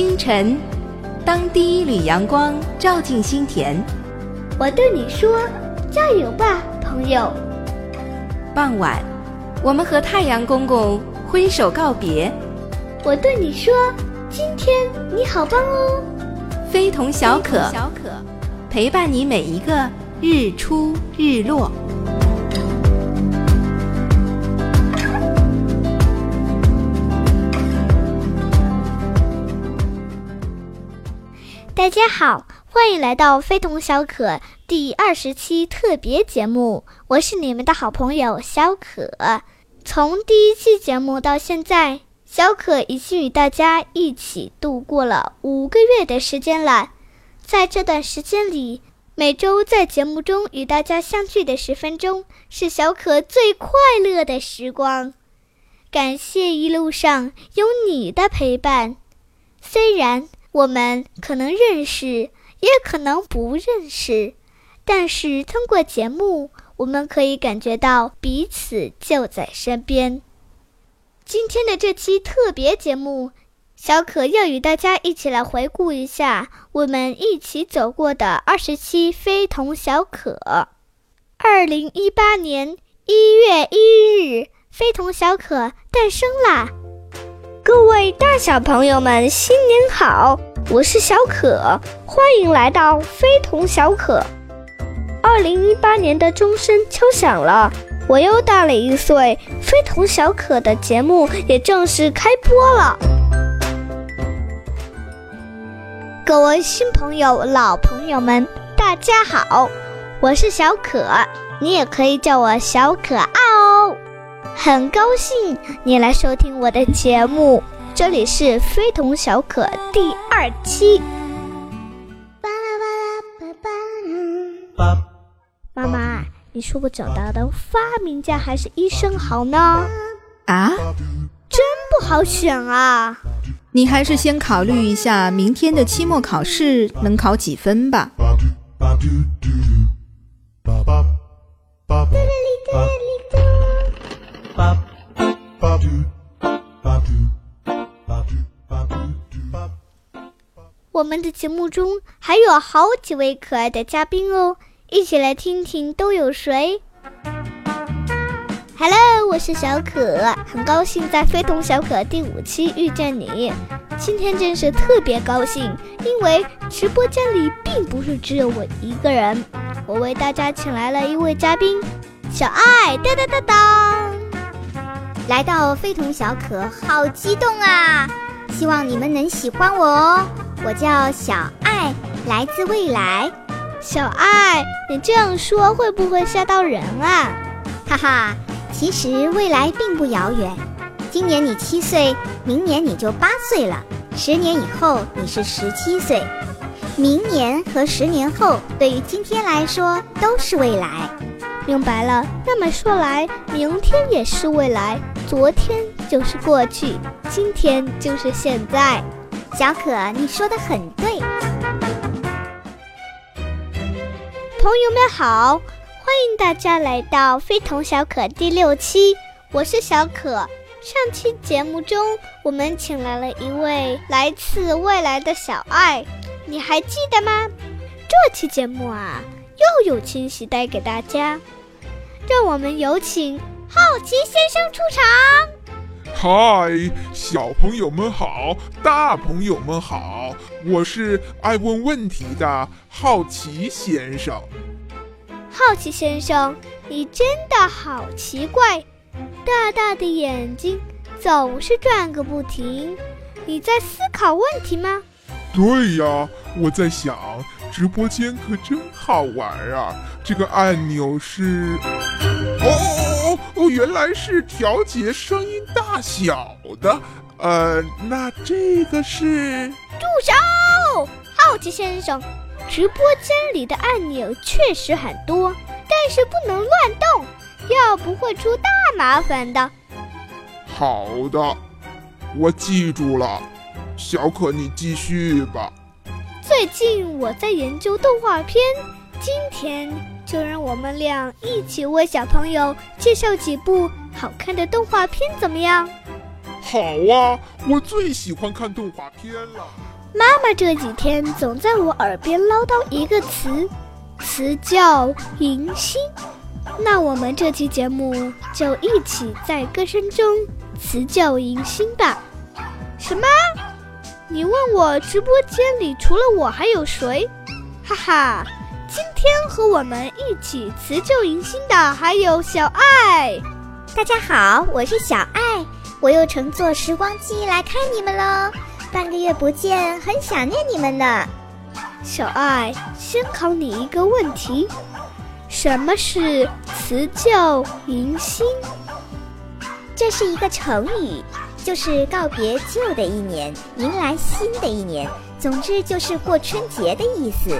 清晨，当第一缕阳光照进心田，我对你说：“加油吧，朋友。”傍晚，我们和太阳公公挥手告别，我对你说：“今天你好棒哦。”非同小可，小可陪伴你每一个日出日落。大家好，欢迎来到《非同小可》第二十期特别节目，我是你们的好朋友小可。从第一期节目到现在，小可已经与大家一起度过了五个月的时间了。在这段时间里，每周在节目中与大家相聚的十分钟，是小可最快乐的时光。感谢一路上有你的陪伴，虽然。我们可能认识，也可能不认识，但是通过节目，我们可以感觉到彼此就在身边。今天的这期特别节目，小可要与大家一起来回顾一下我们一起走过的二十七非同小可。二零一八年一月一日，非同小可诞生啦！各位大小朋友们，新年好！我是小可，欢迎来到非同小可。二零一八年的钟声敲响了，我又大了一岁，非同小可的节目也正式开播了。各位新朋友、老朋友们，大家好，我是小可，你也可以叫我小可爱哦。很高兴你来收听我的节目，这里是非同小可第二期。妈妈，你说我找到的发明家还是医生好呢？啊，真不好选啊！你还是先考虑一下明天的期末考试能考几分吧。我们的节目中还有好几位可爱的嘉宾哦，一起来听听都有谁。Hello，我是小可，很高兴在《非同小可》第五期遇见你。今天真是特别高兴，因为直播间里并不是只有我一个人，我为大家请来了一位嘉宾，小爱，当当当当，来到《非同小可》，好激动啊！希望你们能喜欢我哦。我叫小爱，来自未来。小爱，你这样说会不会吓到人啊？哈哈，其实未来并不遥远。今年你七岁，明年你就八岁了。十年以后你是十七岁，明年和十年后对于今天来说都是未来。明白了。那么说来，明天也是未来，昨天就是过去，今天就是现在。小可，你说的很对。朋友们好，欢迎大家来到《非同小可》第六期，我是小可。上期节目中，我们请来了一位来自未来的小爱，你还记得吗？这期节目啊，又有惊喜带给大家，让我们有请好奇先生出场。嗨，小朋友们好，大朋友们好，我是爱问问题的好奇先生。好奇先生，你真的好奇怪，大大的眼睛总是转个不停。你在思考问题吗？对呀，我在想，直播间可真好玩啊！这个按钮是……哦。哦，原来是调节声音大小的。呃，那这个是？住手！好奇先生，直播间里的按钮确实很多，但是不能乱动，要不会出大麻烦的。好的，我记住了。小可，你继续吧。最近我在研究动画片，今天。就让我们俩一起为小朋友介绍几部好看的动画片，怎么样？好啊，我最喜欢看动画片了。妈妈这几天总在我耳边唠叨一个词，词叫迎新。那我们这期节目就一起在歌声中辞旧迎新吧。什么？你问我直播间里除了我还有谁？哈哈，今天和我们一起辞旧迎新的还有小爱。大家好，我是小爱，我又乘坐时光机来看你们喽。半个月不见，很想念你们呢。小爱，先考你一个问题。什么是辞旧迎新？这是一个成语，就是告别旧的一年，迎来新的一年。总之就是过春节的意思。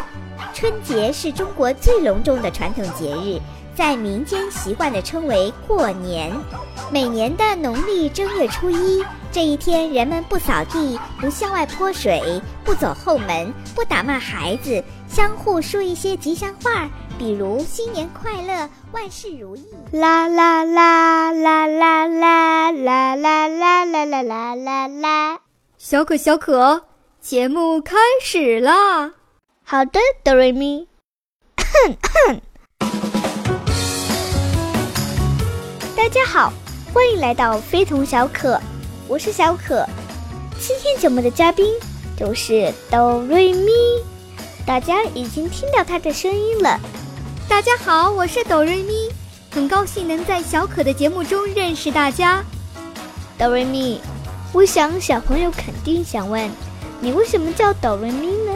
春节是中国最隆重的传统节日，在民间习惯地称为过年。每年的农历正月初一这一天，人们不扫地，不向外泼水，不走后门，不打骂孩子，相互说一些吉祥话。比如新年快乐，万事如意。啦啦啦啦啦啦啦啦啦啦啦啦啦啦！小可小可，节目开始啦！好的，哆瑞咪。大家好，欢迎来到非同小可，我是小可。今天节目的嘉宾就是哆瑞咪，大家已经听到他的声音了。大家好，我是哆瑞咪，很高兴能在小可的节目中认识大家。哆瑞咪，我想小朋友肯定想问，你为什么叫哆瑞咪呢？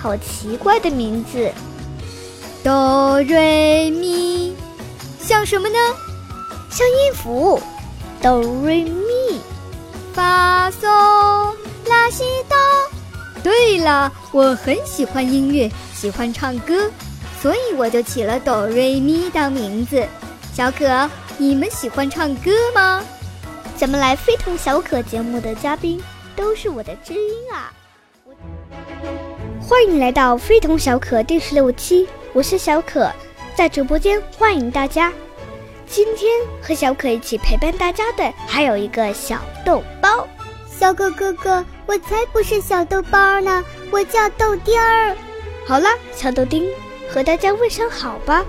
好奇怪的名字。哆瑞咪，像什么呢？像音符。哆瑞咪，发嗦拉西哆。对了，我很喜欢音乐，喜欢唱歌。所以我就起了哆瑞咪当名字。小可，你们喜欢唱歌吗？咱们来非同小可节目的嘉宾都是我的知音啊！欢迎来到非同小可第十六期，我是小可，在直播间欢迎大家。今天和小可一起陪伴大家的还有一个小豆包。小可哥哥，我才不是小豆包呢，我叫豆丁儿。好了，小豆丁。和大家问声好吧，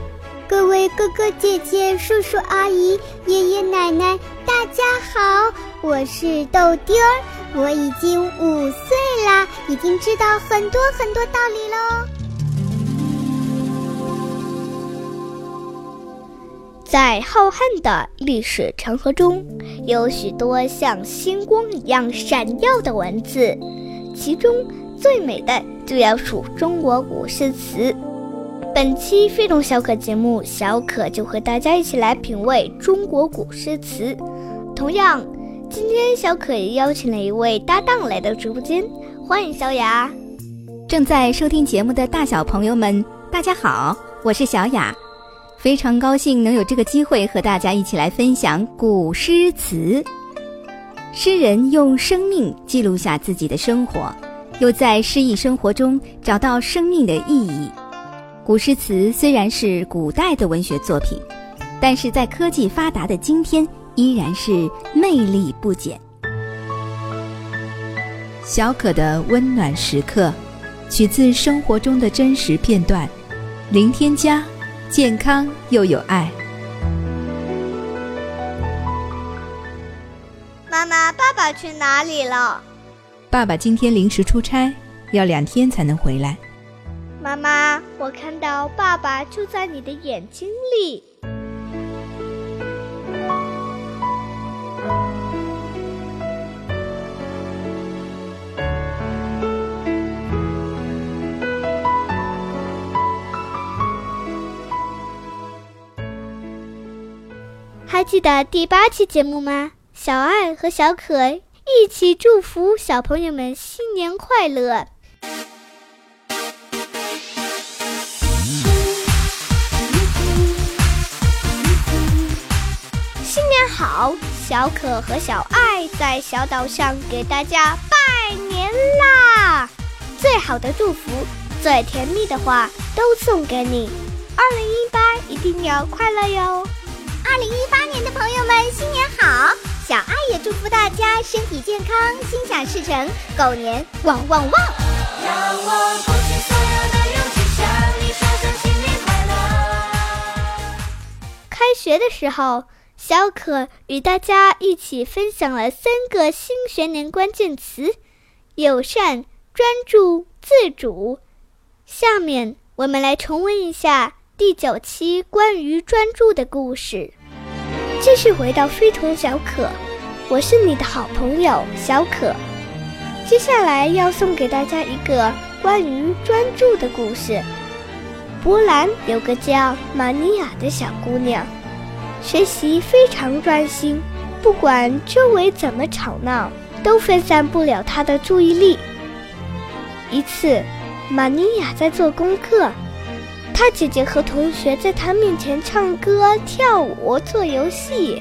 各位哥哥姐姐、叔叔阿姨、爷爷奶奶，大家好，我是豆丁儿，我已经五岁啦，已经知道很多很多道理喽。在浩瀚的历史长河中，有许多像星光一样闪耀的文字，其中最美的就要数中国古诗词。本期非同小可节目，小可就和大家一起来品味中国古诗词。同样，今天小可邀请了一位搭档来到直播间，欢迎小雅。正在收听节目的大小朋友们，大家好，我是小雅，非常高兴能有这个机会和大家一起来分享古诗词。诗人用生命记录下自己的生活，又在诗意生活中找到生命的意义。古诗词虽然是古代的文学作品，但是在科技发达的今天，依然是魅力不减。小可的温暖时刻，取自生活中的真实片段，零添加，健康又有爱。妈妈，爸爸去哪里了？爸爸今天临时出差，要两天才能回来。妈妈，我看到爸爸就在你的眼睛里。还记得第八期节目吗？小爱和小可一起祝福小朋友们新年快乐。新年好，小可和小爱在小岛上给大家拜年啦！最好的祝福，最甜蜜的话都送给你。二零一八一定要快乐哟！二零一八年的朋友们，新年好！小爱也祝福大家身体健康，心想事成，狗年旺旺旺！让我鼓起所有的勇气，向你说声新年快乐。开学的时候，小可与大家一起分享了三个新学年关键词：友善、专注、自主。下面我们来重温一下第九期关于专注的故事。继续回到非同小可，我是你的好朋友小可。接下来要送给大家一个关于专注的故事。波兰有个叫玛尼亚的小姑娘，学习非常专心，不管周围怎么吵闹，都分散不了她的注意力。一次，玛尼亚在做功课。他姐姐和同学在他面前唱歌、跳舞、做游戏，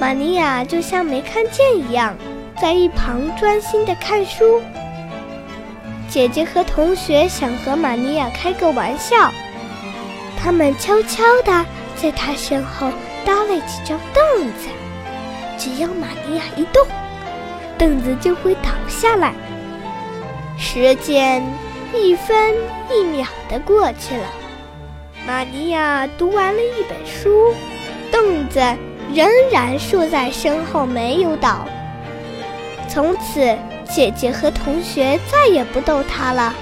玛尼亚就像没看见一样，在一旁专心的看书。姐姐和同学想和玛尼亚开个玩笑，他们悄悄地在她身后搭了几张凳子，只要玛尼亚一动，凳子就会倒下来。时间一分一秒的过去了。玛尼亚读完了一本书，凳子仍然竖在身后没有倒。从此，姐姐和同学再也不逗她了，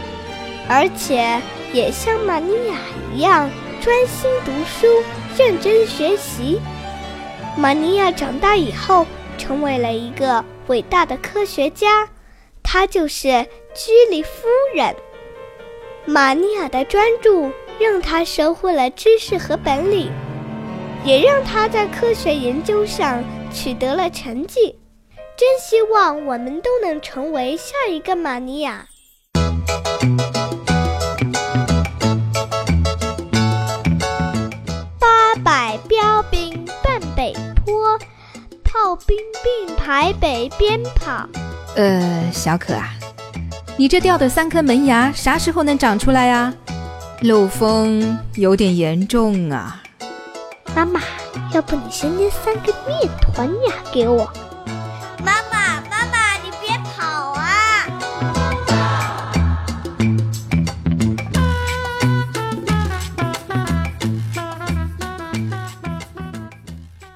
而且也像玛尼亚一样专心读书、认真学习。玛尼亚长大以后成为了一个伟大的科学家，她就是居里夫人。玛尼亚的专注。让他收获了知识和本领，也让他在科学研究上取得了成绩。真希望我们都能成为下一个玛尼亚。八百标兵奔北坡，炮兵并排北边跑。呃，小可啊，你这掉的三颗门牙啥时候能长出来呀？漏风有点严重啊，妈妈，要不你先捏三个面团呀给我？妈妈，妈妈，你别跑啊！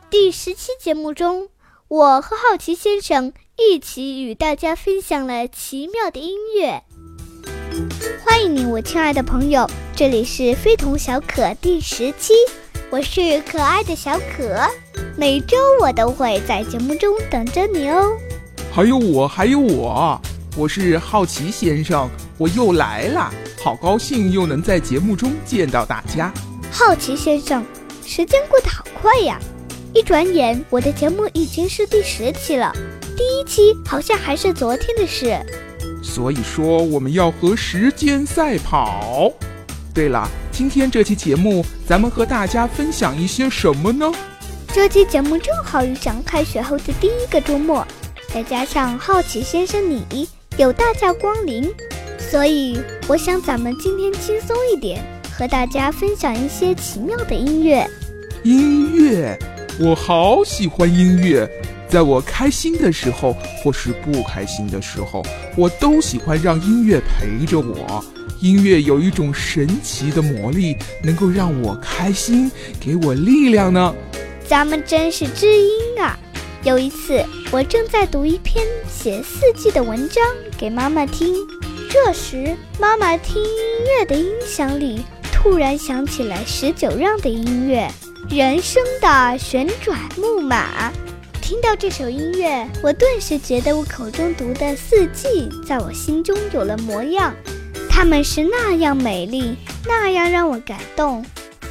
第十期节目中，我和好奇先生一起与大家分享了奇妙的音乐。欢迎你，我亲爱的朋友，这里是非同小可第十期，我是可爱的小可，每周我都会在节目中等着你哦。还有我，还有我，我是好奇先生，我又来了，好高兴又能在节目中见到大家。好奇先生，时间过得好快呀，一转眼我的节目已经是第十期了，第一期好像还是昨天的事。所以说，我们要和时间赛跑。对了，今天这期节目，咱们和大家分享一些什么呢？这期节目正好遇上开学后的第一个周末，再加上好奇先生你有大驾光临，所以我想咱们今天轻松一点，和大家分享一些奇妙的音乐。音乐，我好喜欢音乐。在我开心的时候，或是不开心的时候，我都喜欢让音乐陪着我。音乐有一种神奇的魔力，能够让我开心，给我力量呢。咱们真是知音啊！有一次，我正在读一篇写四季的文章给妈妈听，这时妈妈听音乐的音响里突然响起了十九让的音乐，《人生的旋转木马》。听到这首音乐，我顿时觉得我口中读的四季在我心中有了模样，它们是那样美丽，那样让我感动。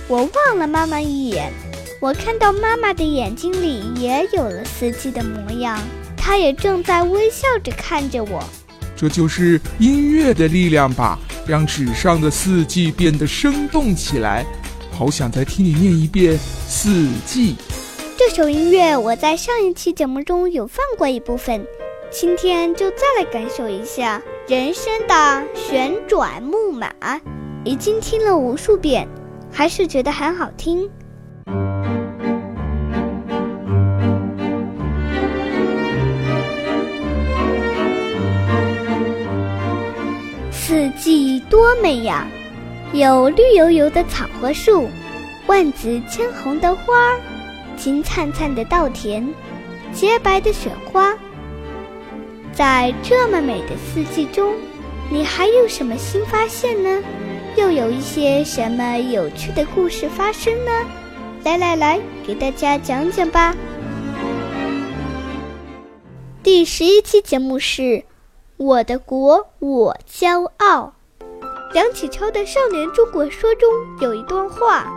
我望了妈妈一眼，我看到妈妈的眼睛里也有了四季的模样，她也正在微笑着看着我。这就是音乐的力量吧，让纸上的四季变得生动起来。好想再听你念一遍四季。这首音乐我在上一期节目中有放过一部分，今天就再来感受一下人生的旋转木马，已经听了无数遍，还是觉得很好听。四季多美呀，有绿油油的草和树，万紫千红的花儿，金灿灿的稻田，洁白的雪花。在这么美的四季中，你还有什么新发现呢？又有一些什么有趣的故事发生呢？来来来，给大家讲讲吧。第十一期节目是《我的国我骄傲》。梁启超的《少年中国说》中有一段话：“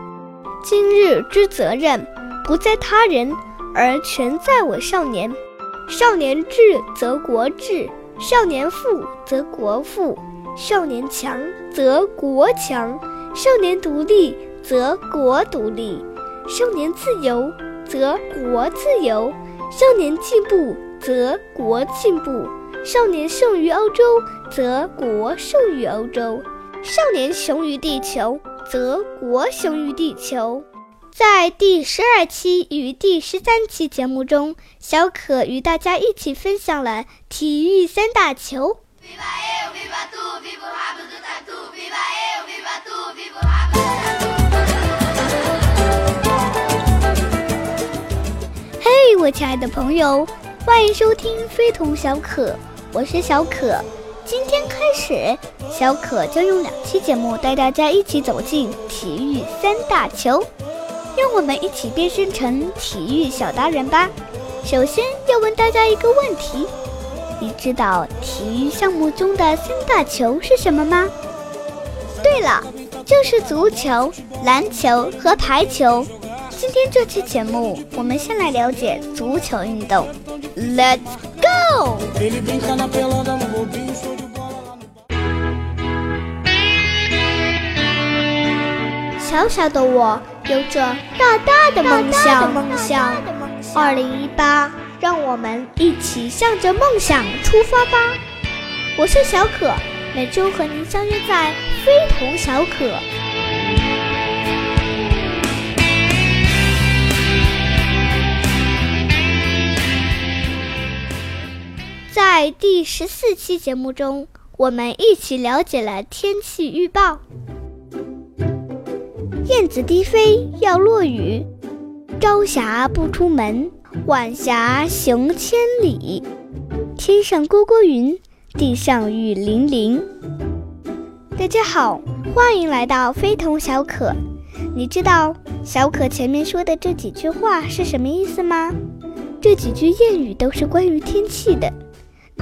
今日之责任，不在他人，而全在我少年。少年智则国智，少年富则国富，少年强则国强，少年独立则国独立，少年自由则国自由，少年进步。”则国进步，少年胜于欧洲，则国胜于欧洲；少年雄于地球，则国雄于地球。在第十二期与第十三期节目中，小可与大家一起分享了体育三大球。嘿，我亲爱的朋友！欢迎收听《非同小可》，我是小可。今天开始，小可将用两期节目带大家一起走进体育三大球，让我们一起变身成体育小达人吧。首先要问大家一个问题：你知道体育项目中的三大球是什么吗？对了，就是足球、篮球和排球。今天这期节目，我们先来了解足球运动。Let's go！小小的我有着大大的梦想。梦想。二零一八，让我们一起向着梦想出发吧！我是小可，每周和您相约在非同小可。在第十四期节目中，我们一起了解了天气预报。燕子低飞要落雨，朝霞不出门，晚霞行千里。天上勾勾云，地上雨淋淋。大家好，欢迎来到非同小可。你知道小可前面说的这几句话是什么意思吗？这几句谚语都是关于天气的。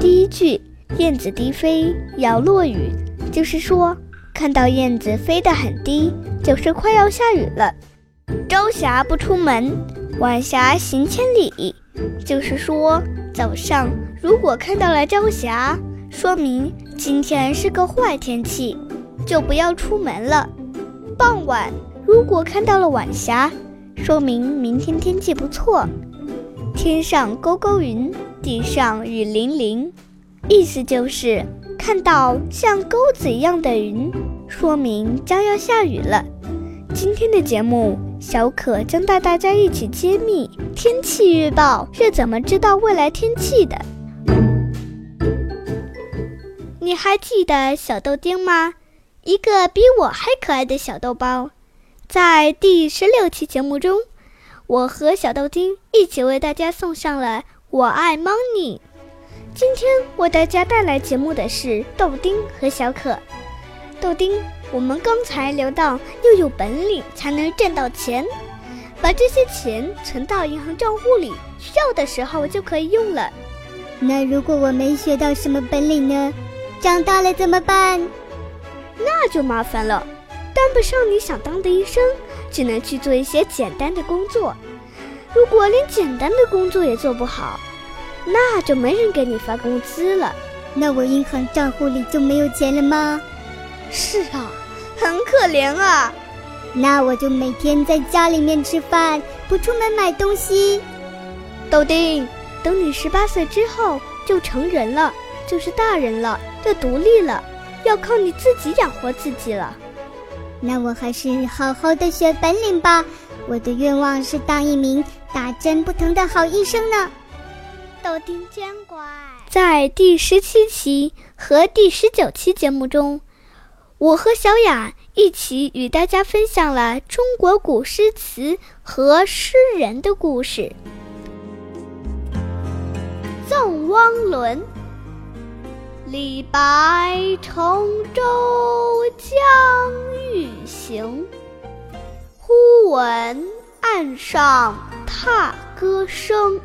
第一句“燕子低飞要落雨”，就是说看到燕子飞得很低，就是快要下雨了。朝霞不出门，晚霞行千里，就是说早上如果看到了朝霞，说明今天是个坏天气，就不要出门了。傍晚如果看到了晚霞，说明明天天气不错。天上勾勾云。地上雨淋淋，意思就是看到像钩子一样的云，说明将要下雨了。今天的节目，小可将带大家一起揭秘天气预报是怎么知道未来天气的。你还记得小豆丁吗？一个比我还可爱的小豆包。在第十六期节目中，我和小豆丁一起为大家送上了。我爱 money。今天为大家带来节目的是豆丁和小可。豆丁，我们刚才聊到要有本领才能挣到钱，把这些钱存到银行账户里，需要的时候就可以用了。那如果我没学到什么本领呢？长大了怎么办？那就麻烦了，当不上你想当的医生，只能去做一些简单的工作。如果连简单的工作也做不好，那就没人给你发工资了。那我银行账户里就没有钱了吗？是啊，很可怜啊。那我就每天在家里面吃饭，不出门买东西。豆丁，等你十八岁之后就成人了，就是大人了，就独立了，要靠你自己养活自己了。那我还是好好的学本领吧。我的愿望是当一名打针不疼的好医生呢。豆丁真乖。在第十七期和第十九期节目中，我和小雅一起与大家分享了中国古诗词和诗人的故事。《赠汪伦》李白乘舟将欲行，忽闻岸上踏歌声。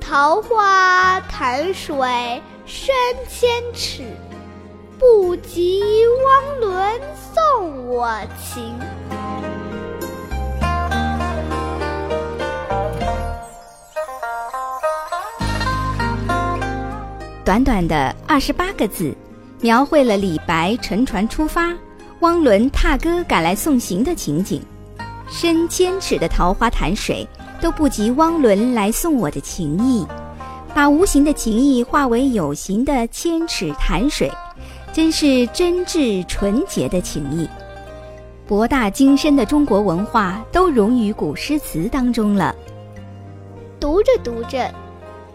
桃花潭水深千尺，不及汪伦送我情。短短的二十八个字，描绘了李白乘船出发，汪伦踏歌赶来送行的情景。深千尺的桃花潭水。都不及汪伦来送我的情意，把无形的情谊化为有形的千尺潭水，真是真挚纯洁的情谊。博大精深的中国文化都融于古诗词当中了。读着读着，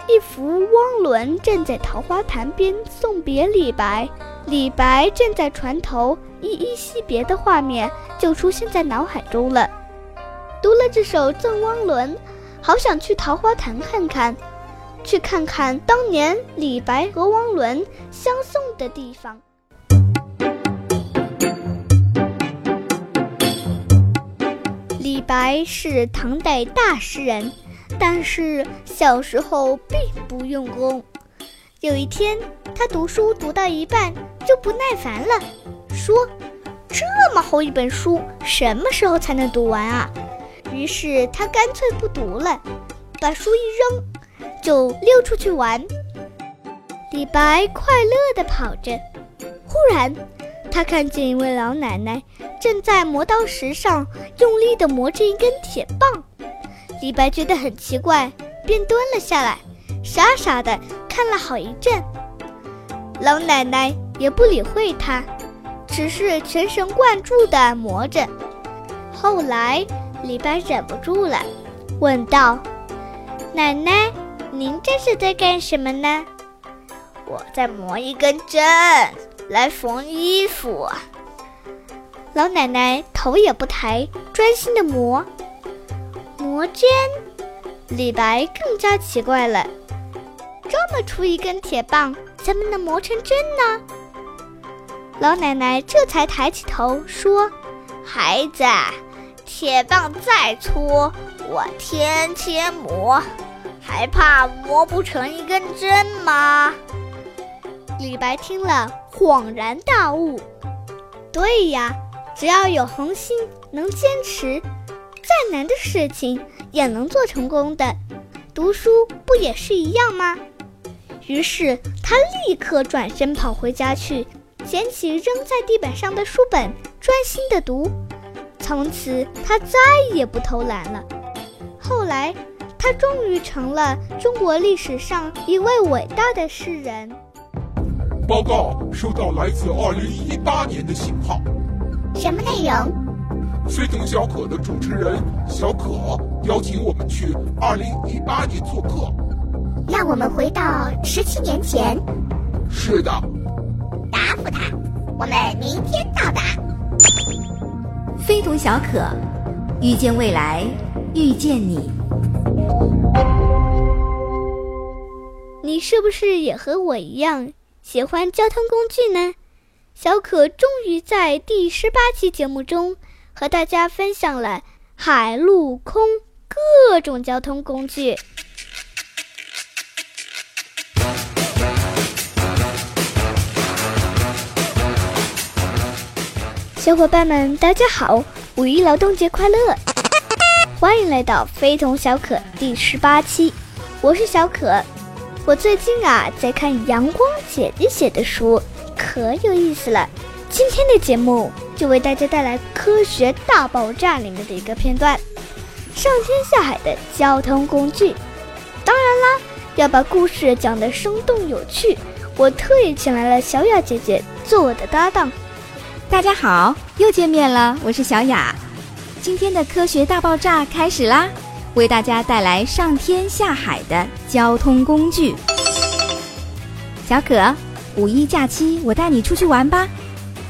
一幅汪伦站在桃花潭边送别李白，李白站在船头依依惜别的画面就出现在脑海中了。读了这首《赠汪伦》，好想去桃花潭看看，去看看当年李白和汪伦相送的地方。白是唐代大诗人，但是小时候并不用功。有一天，他读书读到一半就不耐烦了，说：“这么厚一本书，什么时候才能读完啊？”于是他干脆不读了，把书一扔，就溜出去玩。李白快乐地跑着，忽然他看见一位老奶奶正在磨刀石上用力地磨着一根铁棒。李白觉得很奇怪，便蹲了下来，傻傻地看了好一阵。老奶奶也不理会他，只是全神贯注地磨着。后来。李白忍不住了，问道：“奶奶，您这是在干什么呢？”“我在磨一根针，来缝衣服。”老奶奶头也不抬，专心的磨。磨针，李白更加奇怪了，这么粗一根铁棒，怎么能磨成针呢？老奶奶这才抬起头说：“孩子。”铁棒再粗，我天天磨，还怕磨不成一根针吗？李白听了，恍然大悟。对呀，只要有恒心，能坚持，再难的事情也能做成功的。读书不也是一样吗？于是他立刻转身跑回家去，捡起扔在地板上的书本，专心的读。从此，他再也不偷懒了。后来，他终于成了中国历史上一位伟大的诗人。报告，收到来自二零一八年的信号。什么内容？非同小可的主持人小可邀请我们去二零一八年做客。让我们回到十七年前。是的。答复他，我们明天到达。非同小可，遇见未来，遇见你。你是不是也和我一样喜欢交通工具呢？小可终于在第十八期节目中和大家分享了海陆空各种交通工具。小伙伴们，大家好！五一劳动节快乐！欢迎来到非同小可第十八期，我是小可。我最近啊在看阳光姐姐写的书，可有意思了。今天的节目就为大家带来《科学大爆炸》里面的一个片段——上天下海的交通工具。当然啦，要把故事讲得生动有趣，我特意请来了小雅姐姐做我的搭档。大家好，又见面了，我是小雅。今天的科学大爆炸开始啦，为大家带来上天下海的交通工具。小可，五一假期我带你出去玩吧。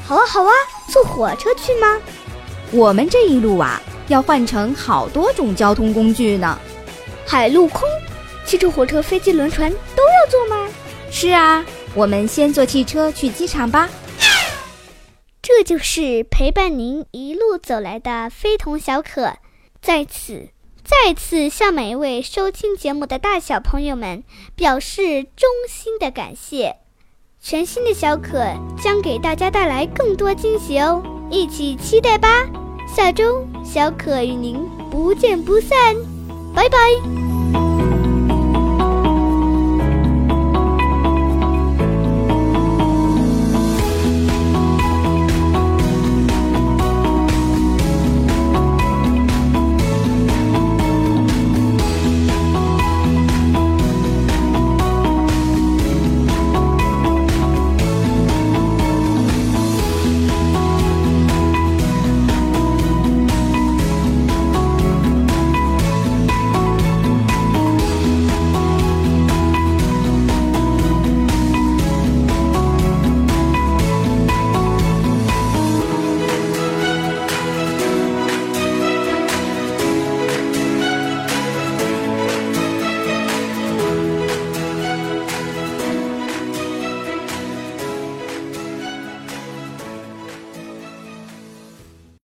好啊，好啊，坐火车去吗？我们这一路啊，要换乘好多种交通工具呢。海陆空，汽车、火车、飞机、轮船都要坐吗？是啊，我们先坐汽车去机场吧。这就是陪伴您一路走来的非同小可，在此再次向每一位收听节目的大小朋友们表示衷心的感谢。全新的小可将给大家带来更多惊喜哦，一起期待吧！下周小可与您不见不散，拜拜。